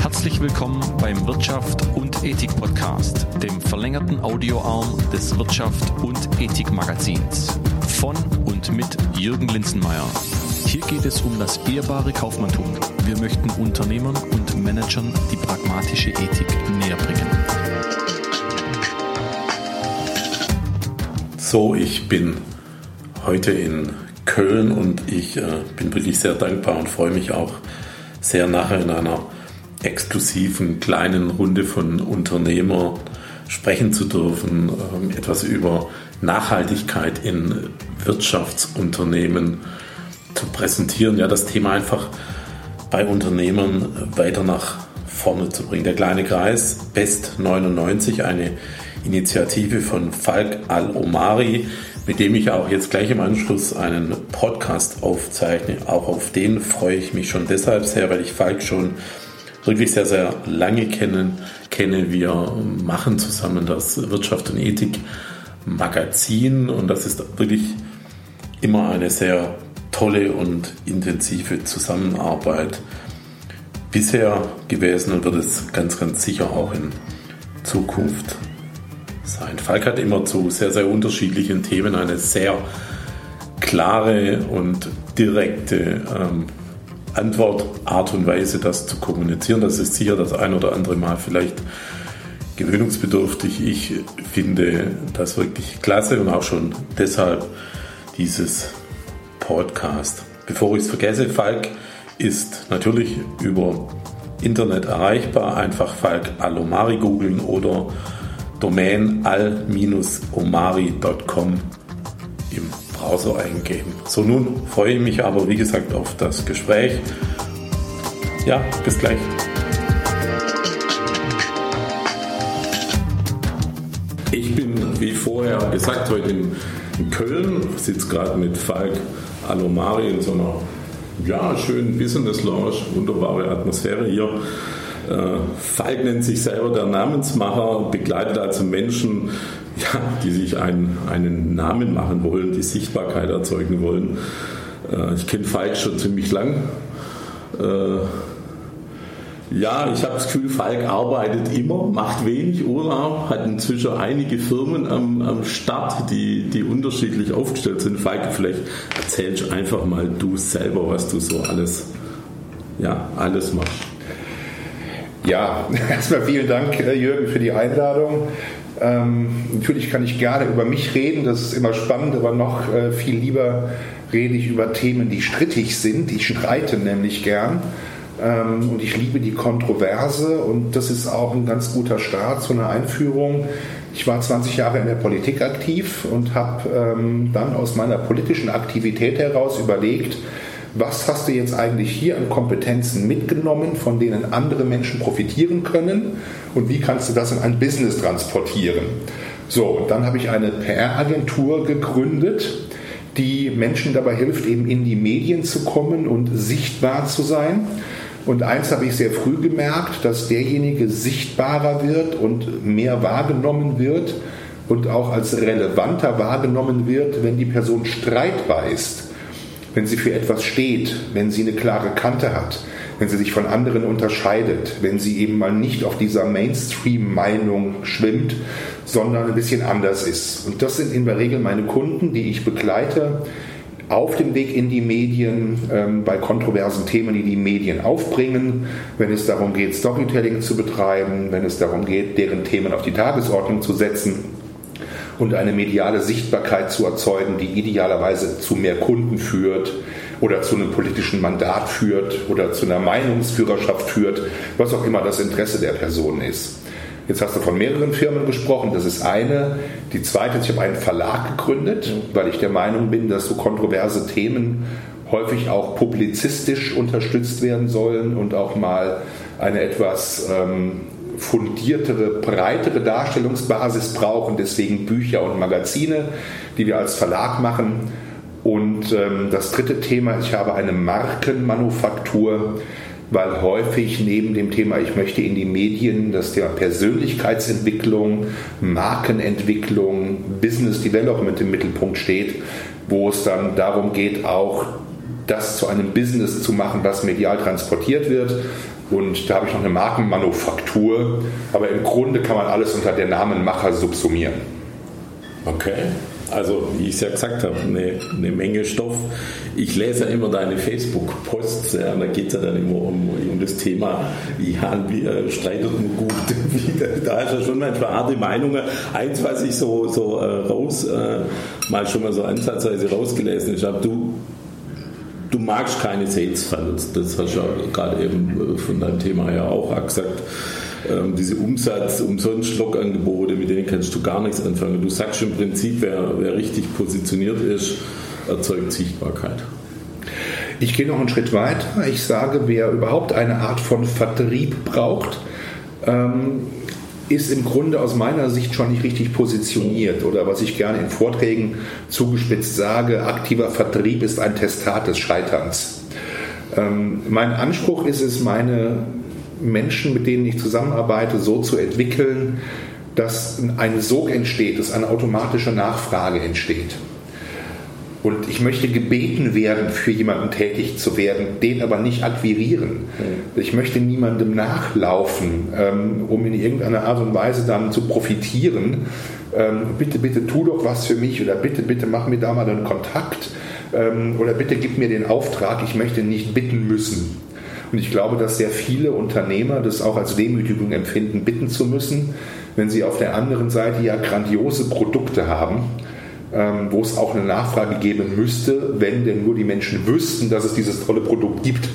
Herzlich willkommen beim Wirtschaft und Ethik Podcast, dem verlängerten Audioarm des Wirtschaft und Ethik Magazins. Von und mit Jürgen Linzenmeier. Hier geht es um das ehrbare Kaufmanntum. Wir möchten Unternehmern und Managern die pragmatische Ethik näher bringen. So, ich bin heute in Köln und ich äh, bin wirklich sehr dankbar und freue mich auch sehr nachher in einer exklusiven kleinen Runde von Unternehmern sprechen zu dürfen, ähm, etwas über Nachhaltigkeit in Wirtschaftsunternehmen zu präsentieren, ja, das Thema einfach bei Unternehmern weiter nach vorne zu bringen. Der kleine Kreis Best 99, eine Initiative von Falk Al-Omari, mit dem ich auch jetzt gleich im Anschluss einen Podcast aufzeichne. Auch auf den freue ich mich schon deshalb sehr, weil ich Falk schon wirklich sehr, sehr lange kennen, kenne. Wir machen zusammen das Wirtschaft und Ethik Magazin und das ist wirklich immer eine sehr tolle und intensive Zusammenarbeit bisher gewesen und wird es ganz, ganz sicher auch in Zukunft sein. Falk hat immer zu sehr, sehr unterschiedlichen Themen eine sehr klare und direkte ähm, Antwort, Art und Weise, das zu kommunizieren. Das ist sicher das ein oder andere Mal vielleicht gewöhnungsbedürftig. Ich finde das wirklich klasse und auch schon deshalb dieses Podcast. Bevor ich es vergesse, Falk ist natürlich über Internet erreichbar. Einfach Falk Alomari googeln oder Domain al-omari.com im Browser eingeben. So, nun freue ich mich aber, wie gesagt, auf das Gespräch. Ja, bis gleich. Ich bin, wie vorher gesagt, heute in, Köln, sitze gerade mit Falk Alomari in so einer ja, schönen Business Lounge, wunderbare Atmosphäre hier. Äh, Falk nennt sich selber der Namensmacher, begleitet also Menschen, ja, die sich einen, einen Namen machen wollen, die Sichtbarkeit erzeugen wollen. Äh, ich kenne Falk schon ziemlich lang. Äh, ja, ich habe das Gefühl, Falk arbeitet immer, macht wenig Urlaub, hat inzwischen einige Firmen am, am Start, die, die unterschiedlich aufgestellt sind. Falk, vielleicht erzählst einfach mal du selber, was du so alles, ja, alles machst. Ja, erstmal vielen Dank, äh, Jürgen, für die Einladung. Ähm, natürlich kann ich gerne über mich reden, das ist immer spannend, aber noch äh, viel lieber rede ich über Themen, die strittig sind. Ich streite nämlich gern ähm, und ich liebe die Kontroverse und das ist auch ein ganz guter Start zu einer Einführung. Ich war 20 Jahre in der Politik aktiv und habe ähm, dann aus meiner politischen Aktivität heraus überlegt, was hast du jetzt eigentlich hier an Kompetenzen mitgenommen, von denen andere Menschen profitieren können und wie kannst du das in ein Business transportieren. So, dann habe ich eine PR-Agentur gegründet, die Menschen dabei hilft, eben in die Medien zu kommen und sichtbar zu sein. Und eins habe ich sehr früh gemerkt, dass derjenige sichtbarer wird und mehr wahrgenommen wird und auch als relevanter wahrgenommen wird, wenn die Person streitbar ist wenn sie für etwas steht, wenn sie eine klare Kante hat, wenn sie sich von anderen unterscheidet, wenn sie eben mal nicht auf dieser Mainstream-Meinung schwimmt, sondern ein bisschen anders ist. Und das sind in der Regel meine Kunden, die ich begleite auf dem Weg in die Medien, ähm, bei kontroversen Themen, die die Medien aufbringen, wenn es darum geht, Storytelling zu betreiben, wenn es darum geht, deren Themen auf die Tagesordnung zu setzen und eine mediale Sichtbarkeit zu erzeugen, die idealerweise zu mehr Kunden führt oder zu einem politischen Mandat führt oder zu einer Meinungsführerschaft führt, was auch immer das Interesse der Person ist. Jetzt hast du von mehreren Firmen gesprochen, das ist eine. Die zweite ist, ich habe einen Verlag gegründet, weil ich der Meinung bin, dass so kontroverse Themen häufig auch publizistisch unterstützt werden sollen und auch mal eine etwas ähm, fundiertere, breitere Darstellungsbasis brauchen, deswegen Bücher und Magazine, die wir als Verlag machen. Und ähm, das dritte Thema, ich habe eine Markenmanufaktur, weil häufig neben dem Thema, ich möchte in die Medien, das Thema Persönlichkeitsentwicklung, Markenentwicklung, Business Development im Mittelpunkt steht, wo es dann darum geht, auch das zu einem Business zu machen, was medial transportiert wird. Und da habe ich noch eine Markenmanufaktur. Aber im Grunde kann man alles unter der Namenmacher subsumieren. Okay. Also, wie ich es ja gesagt habe, eine, eine, Menge Stoff. Ich lese ja immer deine Facebook-Posts, ja, da geht es ja dann immer um, um das Thema, ja, wie äh, streitet man gut. da ist ja schon manchmal harte Meinungen. Eins, was ich so, so äh, raus, äh, mal schon mal so ansatzweise rausgelesen habe, du, du magst keine Sales. Das hast du ja gerade eben äh, von deinem Thema ja auch gesagt ähm, diese Umsatz, umsonst Logangebote, mit denen kannst du gar nichts anfangen. Du sagst im Prinzip, wer, wer richtig positioniert ist, erzeugt Sichtbarkeit. Ich gehe noch einen Schritt weiter. Ich sage, wer überhaupt eine Art von Vertrieb braucht, ähm, ist im Grunde aus meiner Sicht schon nicht richtig positioniert. Oder was ich gerne in Vorträgen zugespitzt sage, aktiver Vertrieb ist ein Testat des Scheiterns. Ähm, mein Anspruch ist es, meine Menschen, mit denen ich zusammenarbeite, so zu entwickeln, dass ein Sog entsteht, dass eine automatische Nachfrage entsteht. Und ich möchte gebeten werden, für jemanden tätig zu werden, den aber nicht akquirieren. Mhm. Ich möchte niemandem nachlaufen, ähm, um in irgendeiner Art und Weise dann zu profitieren. Ähm, bitte, bitte tu doch was für mich oder bitte, bitte mach mir da mal einen Kontakt ähm, oder bitte gib mir den Auftrag, ich möchte nicht bitten müssen. Und ich glaube, dass sehr viele Unternehmer das auch als Demütigung empfinden, bitten zu müssen, wenn sie auf der anderen Seite ja grandiose Produkte haben, ähm, wo es auch eine Nachfrage geben müsste, wenn denn nur die Menschen wüssten, dass es dieses tolle Produkt gibt.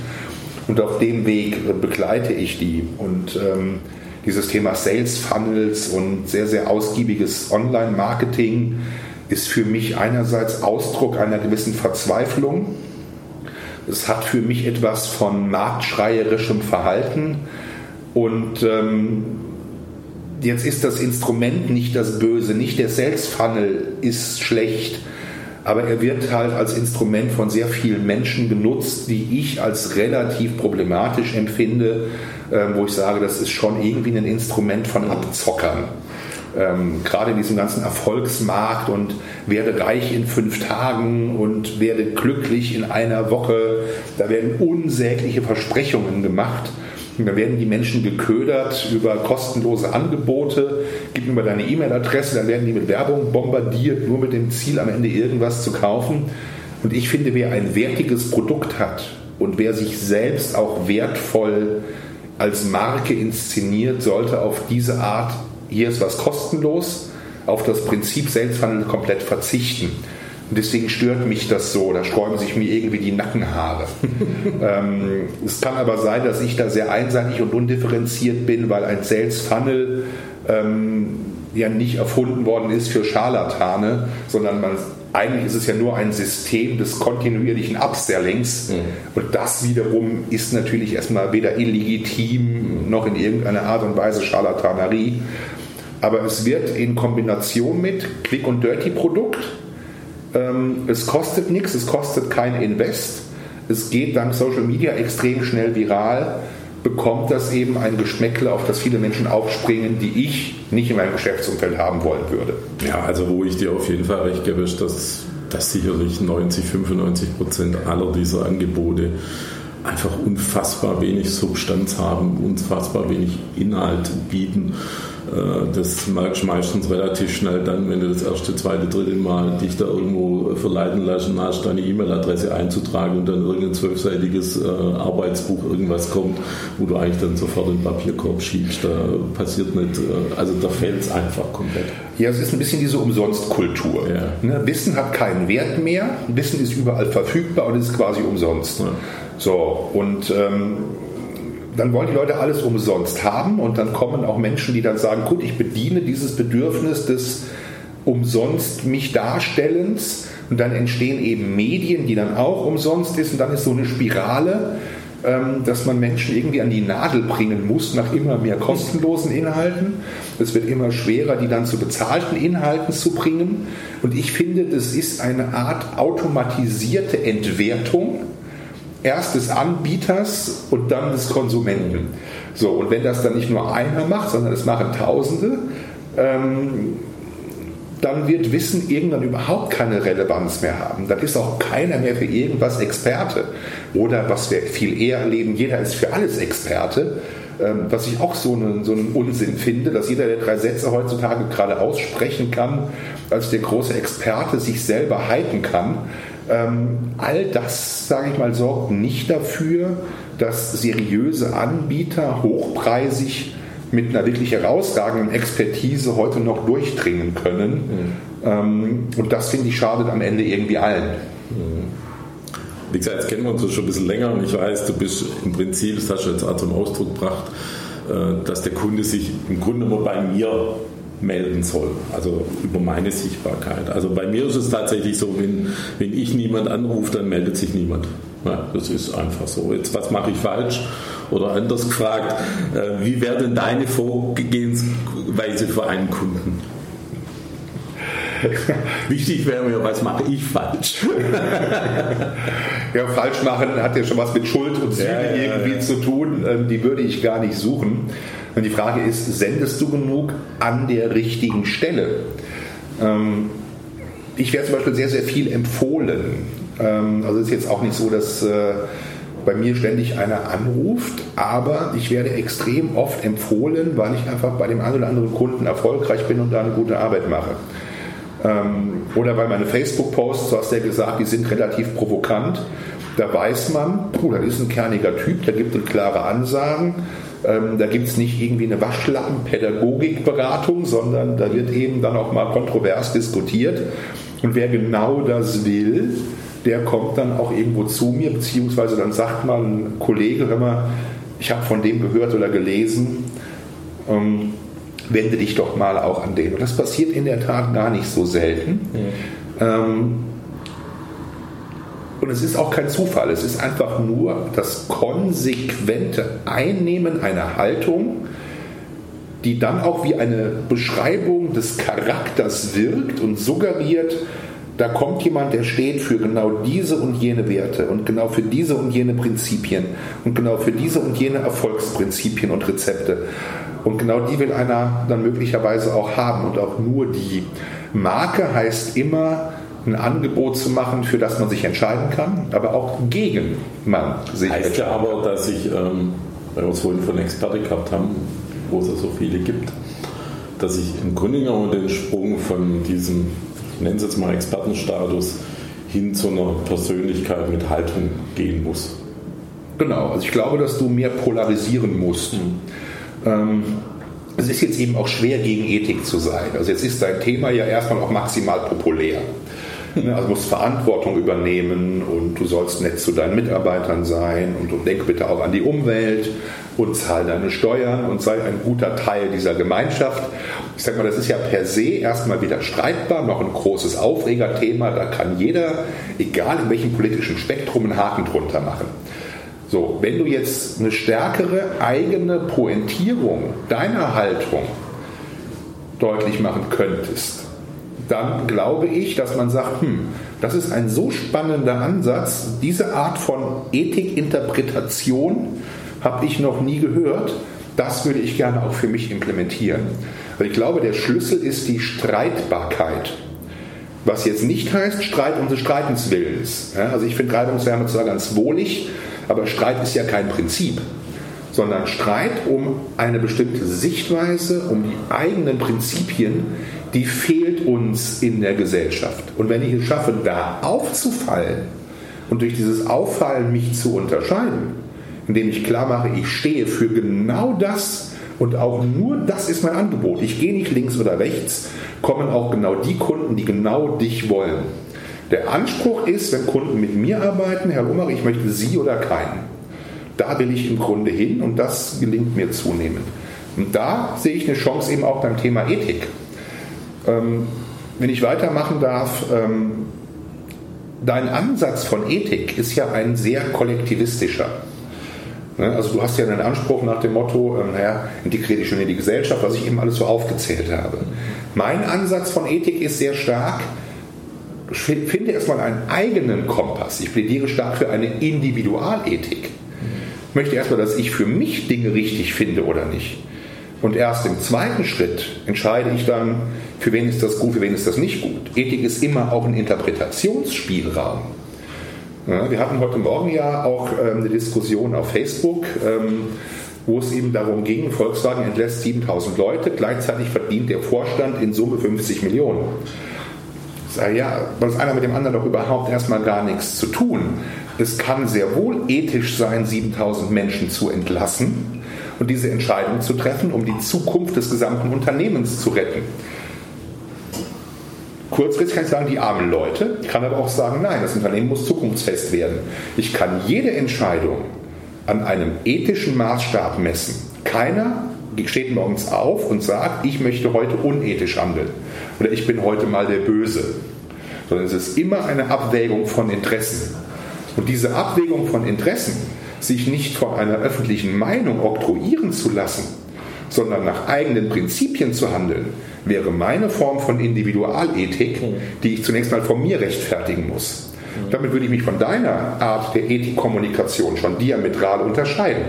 Und auf dem Weg begleite ich die. Und ähm, dieses Thema Sales Funnels und sehr, sehr ausgiebiges Online-Marketing ist für mich einerseits Ausdruck einer gewissen Verzweiflung es hat für mich etwas von marktschreierischem Verhalten und ähm, jetzt ist das Instrument nicht das Böse, nicht der Sales Funnel ist schlecht, aber er wird halt als Instrument von sehr vielen Menschen genutzt, die ich als relativ problematisch empfinde, äh, wo ich sage, das ist schon irgendwie ein Instrument von Abzockern ähm, gerade in diesem ganzen Erfolgsmarkt und werde reich in fünf Tagen und werde glücklich in einer Woche. Da werden unsägliche Versprechungen gemacht. Und da werden die Menschen geködert über kostenlose Angebote, gib mir mal deine E-Mail-Adresse, dann werden die mit Werbung bombardiert, nur mit dem Ziel, am Ende irgendwas zu kaufen. Und ich finde, wer ein wertiges Produkt hat und wer sich selbst auch wertvoll als Marke inszeniert, sollte auf diese Art hier ist was kostenlos, auf das Prinzip Selbsthandel komplett verzichten. Und deswegen stört mich das so, da sträuben sich mir irgendwie die Nackenhaare. ähm, es kann aber sein, dass ich da sehr einseitig und undifferenziert bin, weil ein Sales Funnel ähm, ja nicht erfunden worden ist für Scharlatane, sondern man, eigentlich ist es ja nur ein System des kontinuierlichen Upsellings. Mhm. Und das wiederum ist natürlich erstmal weder illegitim noch in irgendeiner Art und Weise Scharlatanerie aber es wird in Kombination mit Quick und Dirty Produkt. Ähm, es kostet nichts, es kostet kein Invest. Es geht dank Social Media extrem schnell viral, bekommt das eben ein Geschmäckle, auf das viele Menschen aufspringen, die ich nicht in meinem Geschäftsumfeld haben wollen würde. Ja, also wo ich dir auf jeden Fall recht gebe, ist, dass, dass sicherlich 90, 95 Prozent aller dieser Angebote einfach unfassbar wenig Substanz haben, unfassbar wenig Inhalt bieten das merkst du meistens relativ schnell dann, wenn du das erste, zweite, dritte Mal dich da irgendwo verleiten lassen hast, deine E-Mail-Adresse einzutragen und dann irgendein zwölfseitiges äh, Arbeitsbuch irgendwas kommt, wo du eigentlich dann sofort den Papierkorb schiebst. Da passiert nicht, äh, also da fällt es einfach komplett. Ja, es ist ein bisschen diese Umsonstkultur. Ja. Ne? Wissen hat keinen Wert mehr, Wissen ist überall verfügbar und ist quasi umsonst. Ja. So, und ähm, dann wollen die Leute alles umsonst haben und dann kommen auch Menschen, die dann sagen, gut, ich bediene dieses Bedürfnis des umsonst mich Darstellens und dann entstehen eben Medien, die dann auch umsonst ist und dann ist so eine Spirale, ähm, dass man Menschen irgendwie an die Nadel bringen muss nach immer mehr kostenlosen Inhalten. Es wird immer schwerer, die dann zu bezahlten Inhalten zu bringen. Und ich finde, das ist eine Art automatisierte Entwertung erst des Anbieters und dann des Konsumenten. So, und wenn das dann nicht nur einer macht, sondern es machen Tausende, ähm, dann wird Wissen irgendwann überhaupt keine Relevanz mehr haben. Dann ist auch keiner mehr für irgendwas Experte. Oder was wir viel eher erleben, jeder ist für alles Experte. Ähm, was ich auch so einen, so einen Unsinn finde, dass jeder, der drei Sätze heutzutage gerade aussprechen kann, als der große Experte sich selber hypen kann. Ähm, all das, sage ich mal, sorgt nicht dafür, dass seriöse Anbieter hochpreisig mit einer wirklich herausragenden Expertise heute noch durchdringen können. Mhm. und das finde ich schadet am Ende irgendwie allen. Mhm. Wie gesagt, jetzt kennen wir uns schon ein bisschen länger und ich weiß, du bist im Prinzip, das hast du jetzt auch zum Ausdruck gebracht, äh, dass der Kunde sich im Grunde nur bei mir melden soll, also über meine Sichtbarkeit. Also bei mir ist es tatsächlich so, wenn, wenn ich niemand anrufe, dann meldet sich niemand. Ja, das ist einfach so. Jetzt, was mache ich falsch? Oder anders gefragt, äh, wie wäre denn deine Vorgehensweise für einen Kunden? Wichtig wäre mir, was mache ich falsch? ja, falsch machen hat ja schon was mit Schuld und Sühne ja, ja, irgendwie zu tun. Ähm, die würde ich gar nicht suchen. Und die Frage ist, sendest du genug an der richtigen Stelle? Ähm, ich werde zum Beispiel sehr, sehr viel empfohlen. Ähm, also es ist jetzt auch nicht so, dass äh, bei mir ständig einer anruft, aber ich werde extrem oft empfohlen, weil ich einfach bei dem einen oder anderen Kunden erfolgreich bin und da eine gute Arbeit mache. Ähm, oder weil meine Facebook-Posts, du hast ja gesagt, die sind relativ provokant. Da weiß man, puh, das ist ein kerniger Typ, der gibt klare Ansagen. Ähm, da gibt es nicht irgendwie eine Waschlappen-Pädagogik-Beratung, sondern da wird eben dann auch mal kontrovers diskutiert. Und wer genau das will, der kommt dann auch irgendwo zu mir, beziehungsweise dann sagt mal ein Kollege, hör mal, ich habe von dem gehört oder gelesen, ähm, wende dich doch mal auch an den. Und das passiert in der Tat gar nicht so selten. Ja. Ähm, und es ist auch kein Zufall, es ist einfach nur das konsequente Einnehmen einer Haltung, die dann auch wie eine Beschreibung des Charakters wirkt und suggeriert, da kommt jemand, der steht für genau diese und jene Werte und genau für diese und jene Prinzipien und genau für diese und jene Erfolgsprinzipien und Rezepte. Und genau die will einer dann möglicherweise auch haben und auch nur die. Marke heißt immer, ein Angebot zu machen, für das man sich entscheiden kann, aber auch gegen man sich heißt entscheidet. ja aber, dass ich, ähm, weil wir es vorhin von Experte gehabt haben, wo es ja so viele gibt, dass ich im Grunde genommen den Sprung von diesem, ich nenne es jetzt mal Expertenstatus, hin zu einer Persönlichkeit mit Haltung gehen muss. Genau, also ich glaube, dass du mehr polarisieren musst. Mhm. Ähm, es ist jetzt eben auch schwer, gegen Ethik zu sein. Also jetzt ist dein Thema ja erstmal auch maximal populär. Ne, also musst Verantwortung übernehmen und du sollst nett zu deinen Mitarbeitern sein und, und denk bitte auch an die Umwelt und zahl deine Steuern und sei ein guter Teil dieser Gemeinschaft. Ich sag mal, das ist ja per se erstmal wieder streitbar, noch ein großes Aufregerthema. Da kann jeder, egal in welchem politischen Spektrum, einen Haken drunter machen. So, wenn du jetzt eine stärkere eigene Pointierung deiner Haltung deutlich machen könntest, dann glaube ich, dass man sagt, hm, das ist ein so spannender Ansatz, diese Art von Ethikinterpretation habe ich noch nie gehört, das würde ich gerne auch für mich implementieren. Weil ich glaube, der Schlüssel ist die Streitbarkeit. Was jetzt nicht heißt Streit um des Streitens Willens. also ich finde Reibungswärme zwar ganz wohlig, aber Streit ist ja kein Prinzip, sondern Streit um eine bestimmte Sichtweise, um die eigenen Prinzipien, die fehlt uns in der Gesellschaft. Und wenn ich es schaffe, da aufzufallen und durch dieses Auffallen mich zu unterscheiden, indem ich klar mache, ich stehe für genau das und auch nur das ist mein Angebot. Ich gehe nicht links oder rechts, kommen auch genau die Kunden, die genau dich wollen. Der Anspruch ist, wenn Kunden mit mir arbeiten, Herr Ummer, ich möchte Sie oder keinen. Da will ich im Grunde hin und das gelingt mir zunehmend. Und da sehe ich eine Chance eben auch beim Thema Ethik. Ähm, wenn ich weitermachen darf, ähm, dein Ansatz von Ethik ist ja ein sehr kollektivistischer. Ne? Also du hast ja einen Anspruch nach dem Motto, ähm, naja, integriere dich schon in die Gesellschaft, was ich eben alles so aufgezählt habe. Mein Ansatz von Ethik ist sehr stark, finde erstmal einen eigenen Kompass. Ich plädiere stark für eine Individualethik. Möchte erstmal, dass ich für mich Dinge richtig finde oder nicht. Und erst im zweiten Schritt entscheide ich dann, für wen ist das gut, für wen ist das nicht gut. Ethik ist immer auch ein Interpretationsspielraum. Wir hatten heute Morgen ja auch ähm, eine Diskussion auf Facebook, ähm, wo es eben darum ging, Volkswagen entlässt 7000 Leute, gleichzeitig verdient der Vorstand in Summe 50 Millionen. Ja, das einer mit dem anderen doch überhaupt erstmal gar nichts zu tun. Es kann sehr wohl ethisch sein, 7000 Menschen zu entlassen und diese Entscheidung zu treffen, um die Zukunft des gesamten Unternehmens zu retten. Kurzfristig kann ich sagen, die armen Leute. Ich kann aber auch sagen, nein, das Unternehmen muss zukunftsfest werden. Ich kann jede Entscheidung an einem ethischen Maßstab messen. Keiner steht morgens auf und sagt, ich möchte heute unethisch handeln oder ich bin heute mal der Böse. Sondern es ist immer eine Abwägung von Interessen. Und diese Abwägung von Interessen, sich nicht von einer öffentlichen Meinung oktroyieren zu lassen, sondern nach eigenen Prinzipien zu handeln, wäre meine Form von Individualethik, die ich zunächst mal von mir rechtfertigen muss. Damit würde ich mich von deiner Art der Ethikkommunikation schon diametral unterscheiden.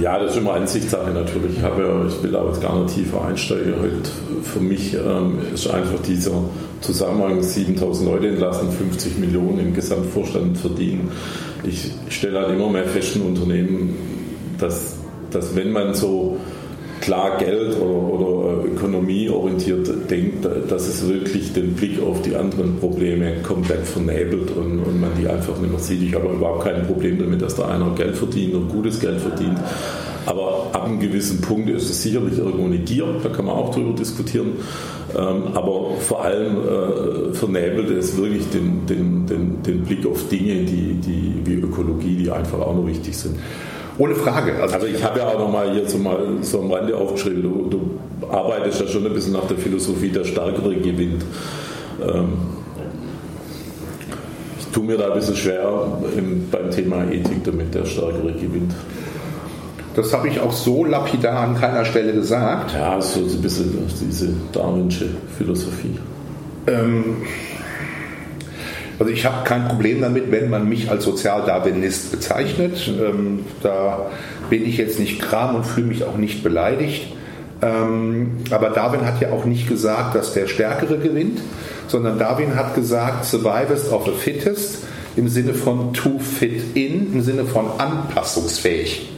Ja, das ist immer Ansichtssache natürlich. Ich, habe, ich will da jetzt gar nicht tiefer einsteigen. Halt für mich ähm, ist einfach dieser Zusammenhang 7000 Leute entlassen, 50 Millionen im Gesamtvorstand verdienen. Ich stelle halt immer mehr fest in Unternehmen, dass, dass wenn man so klar Geld oder, oder ökonomieorientiert denkt, dass es wirklich den Blick auf die anderen Probleme komplett vernebelt und, und man die einfach nicht mehr sieht. Ich habe überhaupt kein Problem damit, dass da einer Geld verdient und gutes Geld verdient. Aber ab einem gewissen Punkt ist es sicherlich irgendwo eine Gier, da kann man auch drüber diskutieren. Ähm, aber vor allem äh, vernebelt es wirklich den, den, den, den Blick auf Dinge, die, die wie Ökologie, die einfach auch noch wichtig sind. Ohne Frage. Also, also ich habe ja auch noch mal hier so am Rande aufgeschrieben, du, du, arbeitest ja schon ein bisschen nach der Philosophie, der Stärkere gewinnt. Ähm, ich tue mir da ein bisschen schwer im, beim Thema Ethik, damit der Stärkere gewinnt. Das habe ich auch so lapidar an keiner Stelle gesagt. Ja, so ein bisschen diese darwinsche Philosophie. Ähm, also ich habe kein Problem damit, wenn man mich als Sozialdarwinist bezeichnet. Ähm, da bin ich jetzt nicht kram und fühle mich auch nicht beleidigt. Ähm, aber Darwin hat ja auch nicht gesagt, dass der Stärkere gewinnt, sondern Darwin hat gesagt, survivest of the fittest im Sinne von to fit in, im Sinne von anpassungsfähig.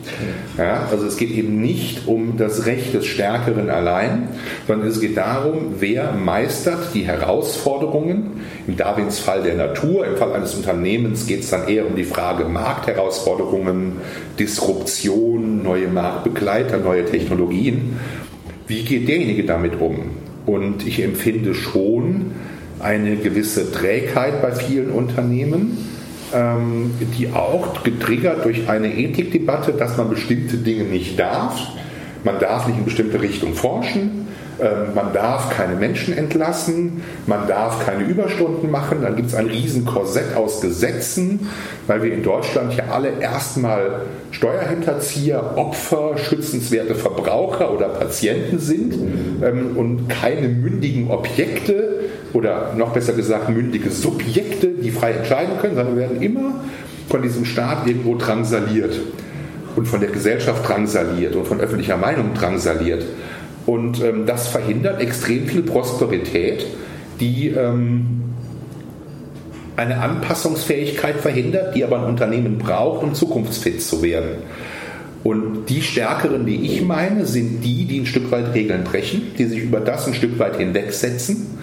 Ja, also es geht eben nicht um das Recht des Stärkeren allein, sondern es geht darum, wer meistert die Herausforderungen, im Darwins Fall der Natur, im Fall eines Unternehmens geht es dann eher um die Frage Marktherausforderungen, Disruption, neue Marktbegleiter, neue Technologien. Wie geht derjenige damit um? Und ich empfinde schon, eine gewisse Trägheit bei vielen Unternehmen, ähm, die auch getriggert durch eine Ethikdebatte, dass man bestimmte Dinge nicht darf. Man darf nicht in bestimmte Richtung forschen. Ähm, man darf keine Menschen entlassen, man darf keine Überstunden machen, dann gibt es ein Riesenkorsett aus Gesetzen, weil wir in Deutschland ja alle erstmal Steuerhinterzieher, Opfer, schützenswerte Verbraucher oder Patienten sind ähm, und keine mündigen Objekte oder noch besser gesagt mündige Subjekte, die frei entscheiden können, sondern wir werden immer von diesem Staat irgendwo drangsaliert und von der Gesellschaft drangsaliert und von öffentlicher Meinung drangsaliert. Und ähm, das verhindert extrem viel Prosperität, die ähm, eine Anpassungsfähigkeit verhindert, die aber ein Unternehmen braucht, um zukunftsfit zu werden. Und die Stärkeren, die ich meine, sind die, die ein Stück weit Regeln brechen, die sich über das ein Stück weit hinwegsetzen,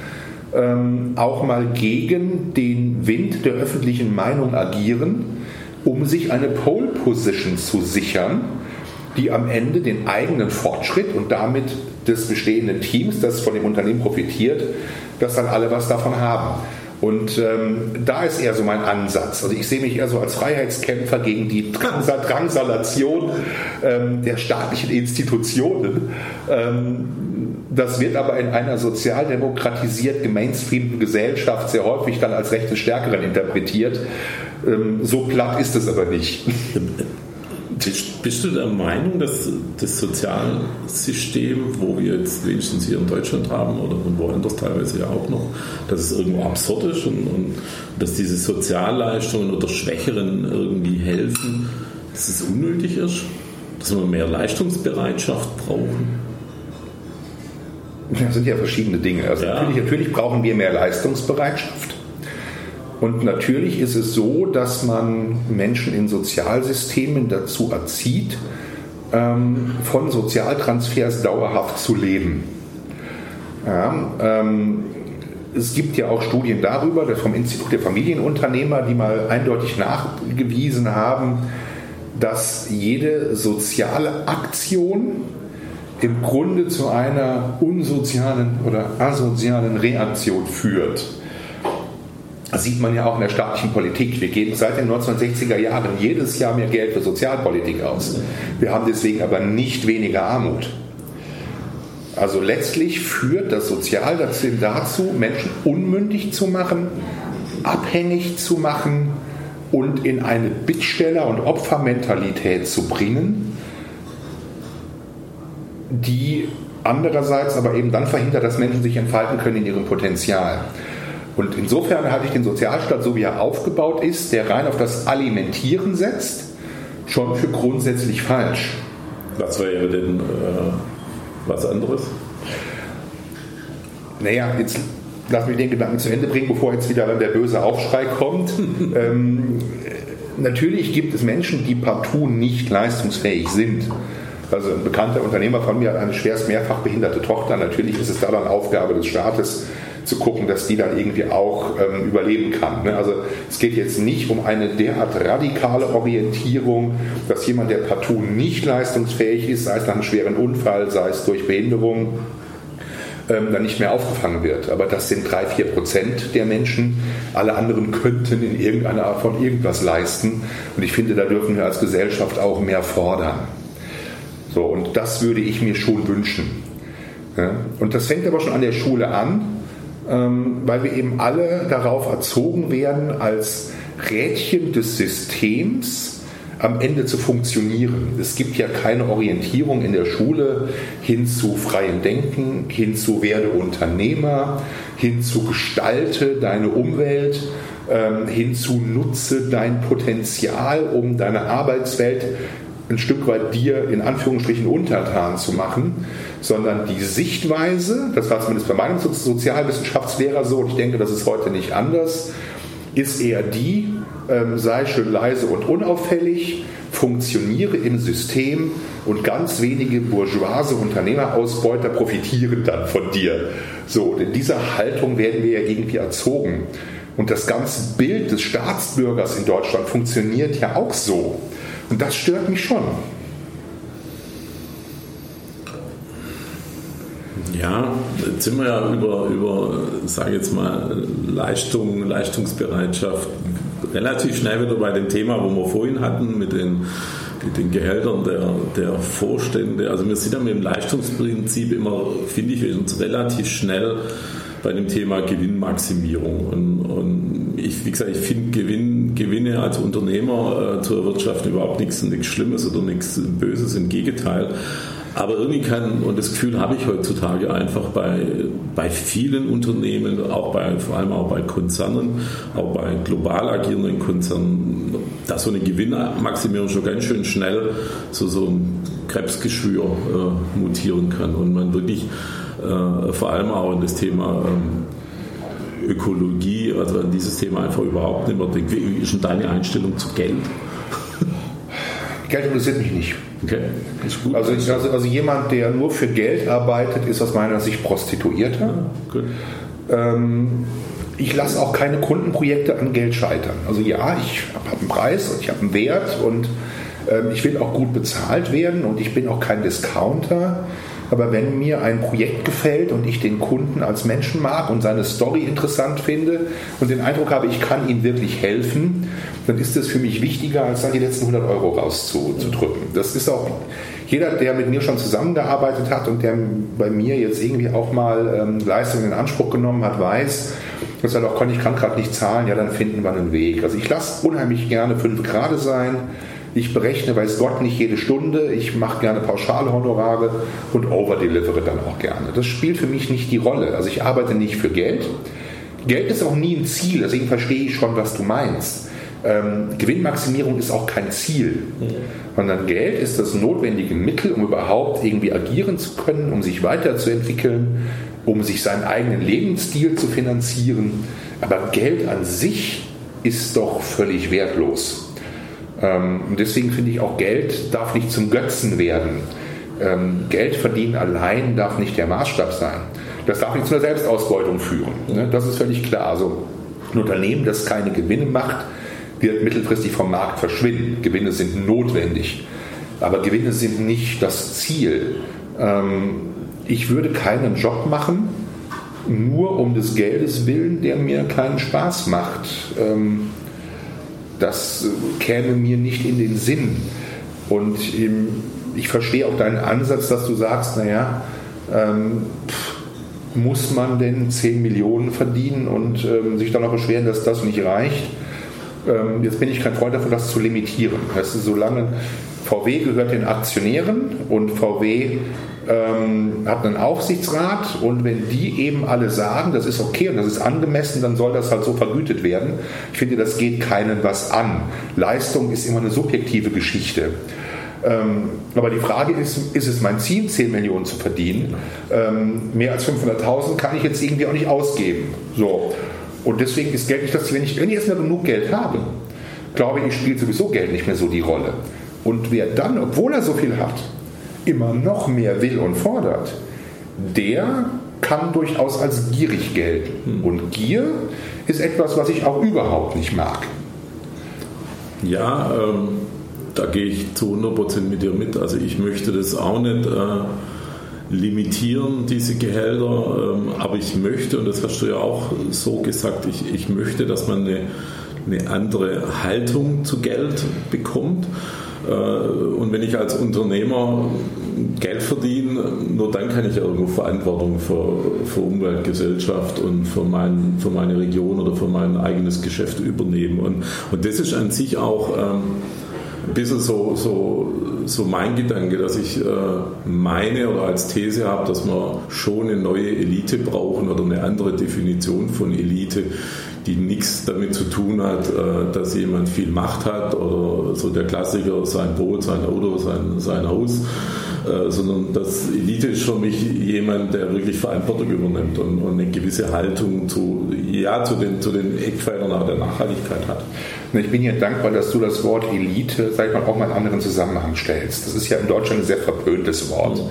ähm, auch mal gegen den Wind der öffentlichen Meinung agieren, um sich eine Pole Position zu sichern, die am Ende den eigenen Fortschritt und damit des bestehenden Teams, das von dem Unternehmen profitiert, dass dann alle was davon haben. Und ähm, da ist eher so mein Ansatz. Also ich sehe mich eher so als Freiheitskämpfer gegen die Drangsal Drangsalation ähm, der staatlichen Institutionen. Ähm, das wird aber in einer sozialdemokratisiert gemainstreamten Gesellschaft sehr häufig dann als Recht des Stärkeren interpretiert. Ähm, so platt ist es aber nicht. Bist du der Meinung, dass das Sozialsystem, wo wir jetzt wenigstens hier in Deutschland haben oder woanders teilweise ja auch noch, dass es irgendwo absurd ist und, und dass diese Sozialleistungen oder Schwächeren irgendwie helfen, dass es unnötig ist? dass wir mehr Leistungsbereitschaft brauchen? Das sind ja verschiedene Dinge. Also ja. natürlich, natürlich brauchen wir mehr Leistungsbereitschaft. Und natürlich ist es so, dass man Menschen in Sozialsystemen dazu erzieht, ähm, von Sozialtransfers dauerhaft zu leben. Ja, ähm, es gibt ja auch Studien darüber, vom Institut der Familienunternehmer, die mal eindeutig nachgewiesen haben, dass jede soziale Aktion im Grunde zu einer unsozialen oder asozialen Reaktion führt. Das sieht man ja auch in der staatlichen Politik. Wir geben seit den 1960er Jahren jedes Jahr mehr Geld für Sozialpolitik aus. Wir haben deswegen aber nicht weniger Armut. Also letztlich führt das Sozialsystem dazu, Menschen unmündig zu machen, abhängig zu machen und in eine Bittsteller- und Opfermentalität zu bringen, die andererseits aber eben dann verhindert, dass Menschen sich entfalten können in ihrem Potenzial. Und insofern halte ich den Sozialstaat, so wie er aufgebaut ist, der rein auf das Alimentieren setzt, schon für grundsätzlich falsch. Was wäre denn äh, was anderes? Naja, jetzt lass mich den Gedanken zu Ende bringen, bevor jetzt wieder der böse Aufschrei kommt. ähm, natürlich gibt es Menschen, die partout nicht leistungsfähig sind. Also ein bekannter Unternehmer von mir hat eine schwerst mehrfach behinderte Tochter. Natürlich ist es da dann Aufgabe des Staates, zu gucken, dass die dann irgendwie auch ähm, überleben kann. Ne? Also es geht jetzt nicht um eine derart radikale Orientierung, dass jemand, der partout nicht leistungsfähig ist, sei es nach einem schweren Unfall, sei es durch Behinderung, ähm, dann nicht mehr aufgefangen wird. Aber das sind drei, vier Prozent der Menschen. Alle anderen könnten in irgendeiner Art von irgendwas leisten. Und ich finde, da dürfen wir als Gesellschaft auch mehr fordern. So, und das würde ich mir schon wünschen. Ja? Und das fängt aber schon an der Schule an, ähm, weil wir eben alle darauf erzogen werden, als Rädchen des Systems am Ende zu funktionieren. Es gibt ja keine Orientierung in der Schule hin zu freiem Denken, hin zu werde Unternehmer, hin zu gestalte deine Umwelt, ähm, hin zu nutze dein Potenzial, um deine Arbeitswelt ein Stück weit dir in Anführungsstrichen untertan zu machen, sondern die Sichtweise, das war zumindest bei meinem Sozialwissenschaftslehrer so, und ich denke, das ist heute nicht anders, ist eher die, ähm, sei schön leise und unauffällig, funktioniere im System und ganz wenige bourgeoise Unternehmerausbeuter profitieren dann von dir. So, in dieser Haltung werden wir ja irgendwie erzogen. Und das ganze Bild des Staatsbürgers in Deutschland funktioniert ja auch so. Und das stört mich schon. Ja, jetzt sind wir ja über, über sage jetzt mal, Leistung, Leistungsbereitschaft relativ schnell wieder bei dem Thema, wo wir vorhin hatten, mit den, den Gehältern der, der Vorstände. Also wir sind ja mit dem Leistungsprinzip immer, finde ich, relativ schnell bei dem Thema Gewinnmaximierung. Und, und ich, wie gesagt, ich finde Gewinn, Gewinne als Unternehmer äh, zu erwirtschaften überhaupt nichts, nichts Schlimmes oder nichts Böses, im Gegenteil. Aber irgendwie kann, und das Gefühl habe ich heutzutage einfach bei, bei vielen Unternehmen, auch bei, vor allem auch bei Konzernen, auch bei global agierenden Konzernen, dass so eine Gewinnmaximierung schon ganz schön schnell so, so ein Krebsgeschwür äh, mutieren kann und man wirklich äh, vor allem auch in das Thema ähm, Ökologie, also an dieses Thema einfach überhaupt nicht mehr denkt. Wie ist denn deine Einstellung zu Geld? Geld interessiert mich nicht. Okay, ist gut. Also, also, also, jemand, der nur für Geld arbeitet, ist aus meiner Sicht Prostituierter. Ja, ähm, ich lasse auch keine Kundenprojekte an Geld scheitern. Also ja, ich habe einen Preis und ich habe einen Wert und ähm, ich will auch gut bezahlt werden und ich bin auch kein Discounter. Aber wenn mir ein Projekt gefällt und ich den Kunden als Menschen mag und seine Story interessant finde und den Eindruck habe, ich kann ihm wirklich helfen, dann ist es für mich wichtiger, als dann die letzten 100 Euro rauszudrücken. Das ist auch jeder, der mit mir schon zusammengearbeitet hat und der bei mir jetzt irgendwie auch mal ähm, Leistungen in Anspruch genommen hat, weiß, dass er doch, ich kann gerade nicht zahlen, ja, dann finden wir einen Weg. Also ich lasse unheimlich gerne fünf Grade sein ich berechne, weiß Gott, nicht jede Stunde. Ich mache gerne pauschale Honorare und overdelivere dann auch gerne. Das spielt für mich nicht die Rolle. Also ich arbeite nicht für Geld. Geld ist auch nie ein Ziel, deswegen verstehe ich schon, was du meinst. Ähm, Gewinnmaximierung ist auch kein Ziel, sondern Geld ist das notwendige Mittel, um überhaupt irgendwie agieren zu können, um sich weiterzuentwickeln, um sich seinen eigenen Lebensstil zu finanzieren. Aber Geld an sich ist doch völlig wertlos. Ähm, und deswegen finde ich auch, Geld darf nicht zum Götzen werden. Ähm, Geld verdienen allein darf nicht der Maßstab sein. Das darf nicht zu einer Selbstausbeutung führen. Ne? Das ist völlig klar. Also ein Unternehmen, das keine Gewinne macht, wird mittelfristig vom Markt verschwinden. Gewinne sind notwendig, aber Gewinne sind nicht das Ziel. Ähm, ich würde keinen Job machen, nur um des Geldes willen, der mir keinen Spaß macht. Das käme mir nicht in den Sinn. Und ich verstehe auch deinen Ansatz, dass du sagst, naja, ähm, muss man denn 10 Millionen verdienen und ähm, sich dann noch beschweren, dass das nicht reicht? Ähm, jetzt bin ich kein Freund davon, das zu limitieren. Heißt, solange VW gehört den Aktionären und VW ähm, hat einen Aufsichtsrat und wenn die eben alle sagen, das ist okay und das ist angemessen, dann soll das halt so vergütet werden. Ich finde, das geht keinen was an. Leistung ist immer eine subjektive Geschichte. Ähm, aber die Frage ist, ist es mein Ziel, 10 Millionen zu verdienen? Ähm, mehr als 500.000 kann ich jetzt irgendwie auch nicht ausgeben. So. Und deswegen ist Geld nicht das. Wenn ich, wenn ich jetzt mehr genug Geld habe, glaube ich, spielt sowieso Geld nicht mehr so die Rolle. Und wer dann, obwohl er so viel hat, immer noch mehr will und fordert, der kann durchaus als gierig gelten. Hm. Und Gier ist etwas, was ich auch überhaupt nicht mag. Ja, ähm, da gehe ich zu 100% mit dir mit. Also ich möchte das auch nicht äh, limitieren, diese Gehälter, ähm, aber ich möchte, und das hast du ja auch so gesagt, ich, ich möchte, dass man eine, eine andere Haltung zu Geld bekommt. Äh, und wenn ich als Unternehmer Geld verdiene, nur dann kann ich irgendwo Verantwortung für, für Umwelt, Gesellschaft und für, mein, für meine Region oder für mein eigenes Geschäft übernehmen. Und, und das ist an sich auch ähm, ein bisschen so, so, so mein Gedanke, dass ich äh, meine oder als These habe, dass wir schon eine neue Elite brauchen oder eine andere Definition von Elite, die nichts damit zu tun hat, äh, dass jemand viel Macht hat oder so der Klassiker, sein Boot, sein Auto, sein, sein Haus, äh, sondern das Elite ist für mich jemand, der wirklich Verantwortung übernimmt und, und eine gewisse Haltung zu, ja, zu, den, zu den Eckpfeilern der Nachhaltigkeit hat. Ich bin hier dankbar, dass du das Wort Elite, sag ich mal, auch mal in einen anderen Zusammenhang stellst. Das ist ja in Deutschland ein sehr verpöntes Wort.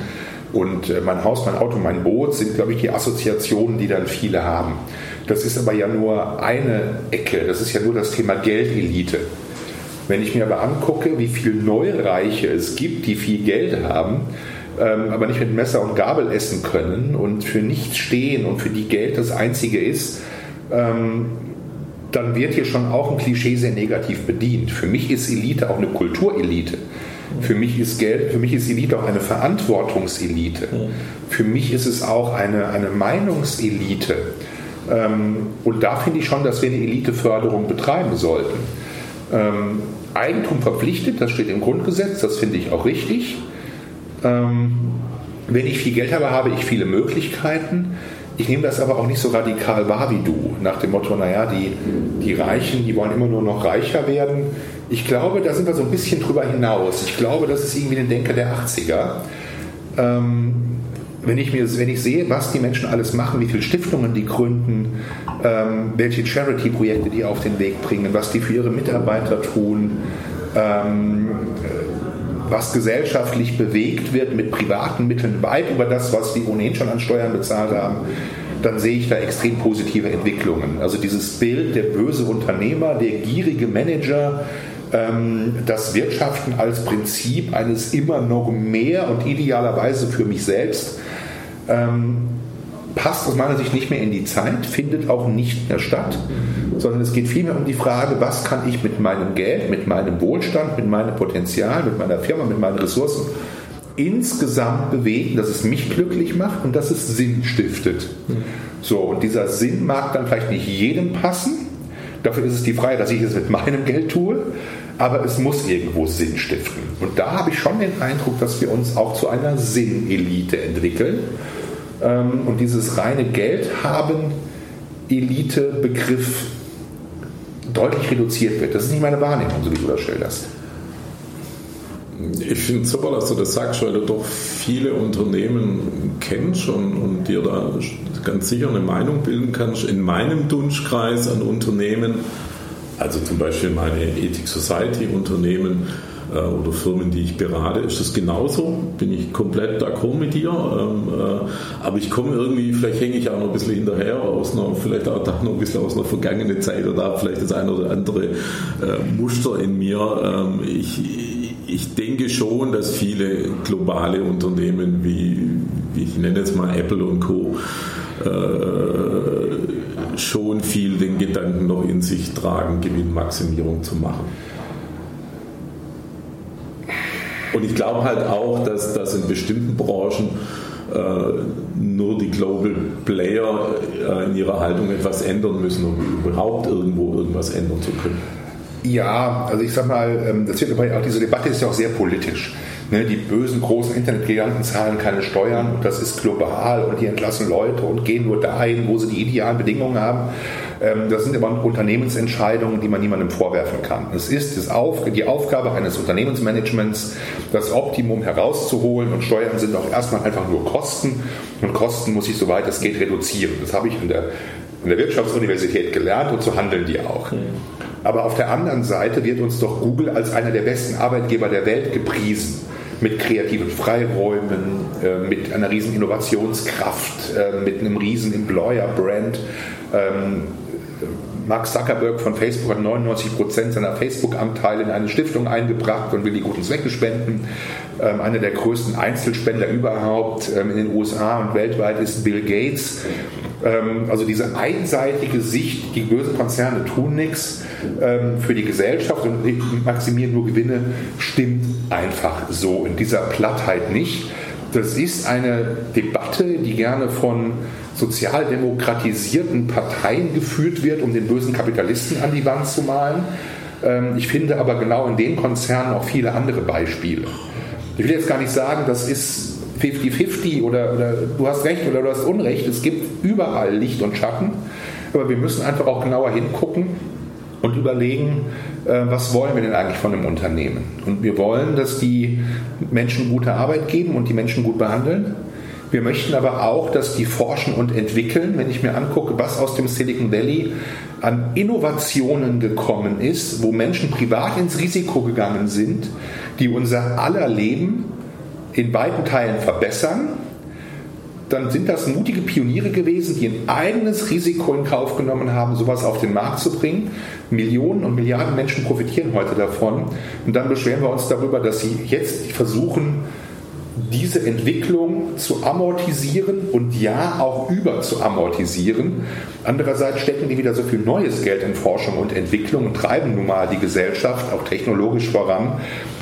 Und äh, mein Haus, mein Auto, mein Boot sind, glaube ich, die Assoziationen, die dann viele haben. Das ist aber ja nur eine Ecke, das ist ja nur das Thema Geldelite. Wenn ich mir aber angucke, wie viele Neureiche es gibt, die viel Geld haben, ähm, aber nicht mit Messer und Gabel essen können und für nichts stehen und für die Geld das Einzige ist, ähm, dann wird hier schon auch ein Klischee sehr negativ bedient. Für mich ist Elite auch eine Kulturelite. Für mich ist Geld, für mich ist Elite auch eine Verantwortungselite. Für mich ist es auch eine, eine Meinungselite. Ähm, und da finde ich schon, dass wir eine Eliteförderung betreiben sollten. Ähm, Eigentum verpflichtet, das steht im Grundgesetz, das finde ich auch richtig. Ähm, wenn ich viel Geld habe, habe ich viele Möglichkeiten. Ich nehme das aber auch nicht so radikal wahr wie du, nach dem Motto, naja, die, die Reichen, die wollen immer nur noch reicher werden. Ich glaube, da sind wir so ein bisschen drüber hinaus. Ich glaube, das ist irgendwie ein Denker der 80er. Ähm, wenn ich, mir, wenn ich sehe, was die Menschen alles machen, wie viele Stiftungen die gründen, ähm, welche Charity-Projekte die auf den Weg bringen, was die für ihre Mitarbeiter tun, ähm, was gesellschaftlich bewegt wird mit privaten Mitteln, weit über das, was die ohnehin schon an Steuern bezahlt haben, dann sehe ich da extrem positive Entwicklungen. Also dieses Bild der böse Unternehmer, der gierige Manager, ähm, das Wirtschaften als Prinzip eines immer noch mehr und idealerweise für mich selbst ähm, passt aus meiner Sicht nicht mehr in die Zeit, findet auch nicht mehr statt, sondern es geht vielmehr um die Frage, was kann ich mit meinem Geld, mit meinem Wohlstand, mit meinem Potenzial, mit meiner Firma, mit meinen Ressourcen insgesamt bewegen, dass es mich glücklich macht und dass es Sinn stiftet. So, und dieser Sinn mag dann vielleicht nicht jedem passen. Dafür ist es die Freiheit, dass ich es mit meinem Geld tue, aber es muss irgendwo Sinn stiften. Und da habe ich schon den Eindruck, dass wir uns auch zu einer Sinnelite entwickeln. Ähm, und dieses reine Geld haben Elite-Begriff, deutlich reduziert wird. Das ist nicht meine Wahrnehmung, so wie du das schilderst. Ich finde es super, dass du das sagst, weil du doch viele Unternehmen kennst und, und dir da ganz sicher eine Meinung bilden kannst. In meinem Dunschkreis an Unternehmen, also zum Beispiel meine Ethic Society Unternehmen, äh, oder Firmen, die ich berate, ist das genauso. Bin ich komplett d'accord mit dir. Ähm, äh, aber ich komme irgendwie, vielleicht hänge ich auch noch ein bisschen hinterher aus einer, vielleicht auch noch ein bisschen aus einer vergangenen Zeit oder habe vielleicht das eine oder andere äh, Muster in mir. Ähm, ich, ich denke schon, dass viele globale Unternehmen wie, ich nenne jetzt mal Apple und Co. schon viel den Gedanken noch in sich tragen, Gewinnmaximierung zu machen. Und ich glaube halt auch, dass, dass in bestimmten Branchen äh, nur die Global Player äh, in ihrer Haltung etwas ändern müssen, um überhaupt irgendwo irgendwas ändern zu können. Ja, also ich sag mal, ähm, das wird aber auch diese Debatte ist ja auch sehr politisch. Ne, die bösen großen Internetgiganten zahlen keine Steuern und das ist global und die entlassen Leute und gehen nur dahin, wo sie die idealen Bedingungen haben. Ähm, das sind immer Unternehmensentscheidungen, die man niemandem vorwerfen kann. Es ist die Aufgabe eines Unternehmensmanagements, das Optimum herauszuholen und Steuern sind auch erstmal einfach nur Kosten und Kosten muss ich, soweit es geht, reduzieren. Das habe ich in der, in der Wirtschaftsuniversität gelernt und so handeln die auch. Aber auf der anderen Seite wird uns doch Google als einer der besten Arbeitgeber der Welt gepriesen mit kreativen Freiräumen, äh, mit einer riesen Innovationskraft, äh, mit einem riesen Employer-Brand. Mark Zuckerberg von Facebook hat 99 Prozent seiner Facebook-Anteile in eine Stiftung eingebracht und will die guten Zwecke spenden. Ähm, einer der größten Einzelspender überhaupt ähm, in den USA und weltweit ist Bill Gates. Ähm, also diese einseitige Sicht, die bösen Konzerne tun nichts ähm, für die Gesellschaft und maximieren nur Gewinne, stimmt einfach so in dieser Plattheit nicht. Das ist eine Debatte, die gerne von sozialdemokratisierten Parteien geführt wird, um den bösen Kapitalisten an die Wand zu malen. Ähm, ich finde aber genau in den Konzernen auch viele andere Beispiele. Ich will jetzt gar nicht sagen, das ist 50-50 oder, oder du hast recht oder du hast Unrecht. Es gibt überall Licht und Schatten, aber wir müssen einfach auch genauer hingucken und überlegen, äh, was wollen wir denn eigentlich von einem Unternehmen? Und wir wollen, dass die Menschen gute Arbeit geben und die Menschen gut behandeln. Wir möchten aber auch, dass die forschen und entwickeln. Wenn ich mir angucke, was aus dem Silicon Valley an Innovationen gekommen ist, wo Menschen privat ins Risiko gegangen sind, die unser aller Leben in weiten Teilen verbessern, dann sind das mutige Pioniere gewesen, die ein eigenes Risiko in Kauf genommen haben, sowas auf den Markt zu bringen. Millionen und Milliarden Menschen profitieren heute davon. Und dann beschweren wir uns darüber, dass sie jetzt versuchen, diese Entwicklung zu amortisieren und ja auch über zu amortisieren. Andererseits stecken die wieder so viel neues Geld in Forschung und Entwicklung und treiben nun mal die Gesellschaft auch technologisch voran.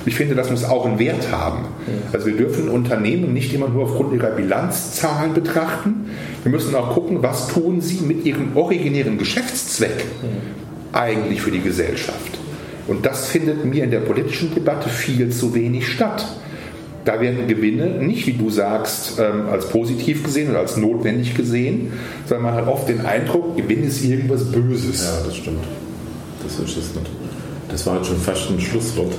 Ich finde, das muss auch einen Wert haben. Also wir dürfen Unternehmen nicht immer nur aufgrund ihrer Bilanzzahlen betrachten. Wir müssen auch gucken, was tun sie mit ihrem originären Geschäftszweck eigentlich für die Gesellschaft. Und das findet mir in der politischen Debatte viel zu wenig statt da werden Gewinne nicht, wie du sagst, ähm, als positiv gesehen oder als notwendig gesehen, sondern man hat oft den Eindruck, Gewinn ist irgendwas Böses. Ja, das stimmt. Das ist es nicht. Das war jetzt schon fast ein Schlusswort.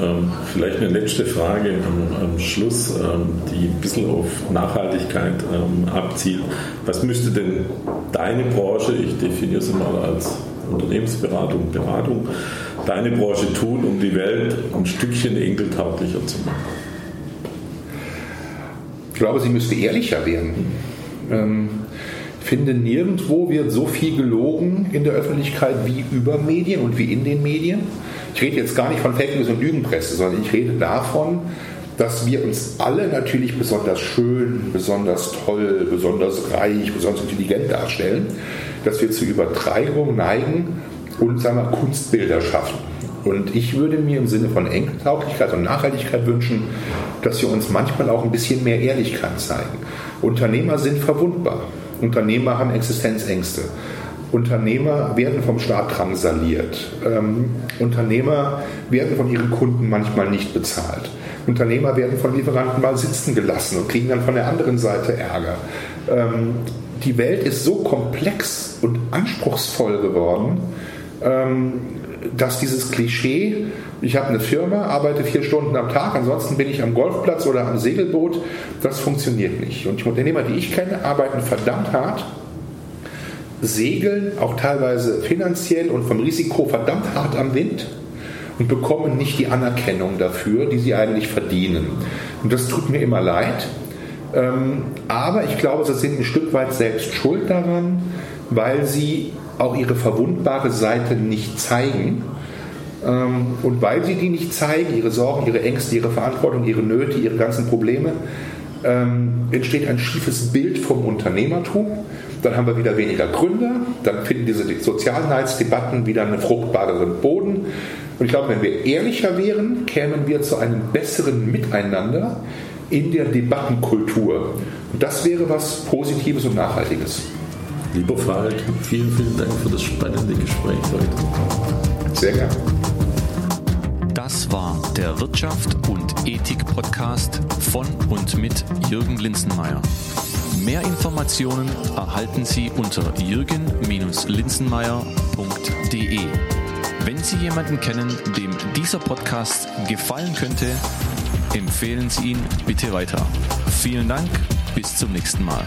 Ähm, vielleicht eine letzte Frage am, Schluss, ähm, die ein bisschen auf Nachhaltigkeit abzielt. Was müsste denn deine Branche, ich definiere sie mal als Unternehmensberatung, Beratung, deine Branche tun, um die Welt ein Stückchen enkeltauglicher zu machen? Ich glaube, sie müsste ehrlicher werden. Ähm, ich finde, nirgendwo wird so viel gelogen in der Öffentlichkeit wie über Medien und wie in den Medien. Ich rede jetzt gar nicht von Fake News und Lügenpresse, sondern ich rede davon, dass wir uns alle natürlich besonders schön, besonders toll, besonders reich, besonders intelligent darstellen, dass wir zur Übertreibung neigen und sagen wir, Kunstbilder schaffen. Und ich würde mir im Sinne von Enkeltauglichkeit und Nachhaltigkeit wünschen, dass wir uns manchmal auch ein bisschen mehr Ehrlichkeit zeigen. Unternehmer sind verwundbar. Unternehmer haben Existenzängste. Unternehmer werden vom Staat drangsaliert. Ähm, Unternehmer werden von ihren Kunden manchmal nicht bezahlt. Unternehmer werden von Lieferanten mal sitzen gelassen und kriegen dann von der anderen Seite Ärger. Ähm, die Welt ist so komplex und anspruchsvoll geworden, ähm, dass dieses Klischee, ich habe eine Firma, arbeite vier Stunden am Tag, ansonsten bin ich am Golfplatz oder am Segelboot, das funktioniert nicht. Und die Unternehmer, die ich kenne, arbeiten verdammt hart, segeln auch teilweise finanziell und vom Risiko verdammt hart am Wind und bekommen nicht die Anerkennung dafür, die sie eigentlich verdienen. Und das tut mir immer leid. Ähm, aber ich glaube, sie sind ein Stück weit selbst schuld daran, weil sie auch ihre verwundbare Seite nicht zeigen. Ähm, und weil sie die nicht zeigen, ihre Sorgen, ihre Ängste, ihre Verantwortung, ihre Nöte, ihre ganzen Probleme, ähm, entsteht ein schiefes Bild vom Unternehmertum. Dann haben wir wieder weniger Gründer, dann finden diese Sozialneitsdebatten wieder einen fruchtbareren Boden. Und ich glaube, wenn wir ehrlicher wären, kämen wir zu einem besseren Miteinander in der Debattenkultur. Und das wäre was Positives und Nachhaltiges. Lieber Farid, vielen, vielen Dank für das spannende Gespräch heute. Sehr gerne. Das war der Wirtschaft und Ethik Podcast von und mit Jürgen Linzenmeier. Mehr Informationen erhalten Sie unter jürgen-linzenmeier.de. Wenn Sie jemanden kennen, dem dieser Podcast gefallen könnte, empfehlen Sie ihn bitte weiter. Vielen Dank, bis zum nächsten Mal.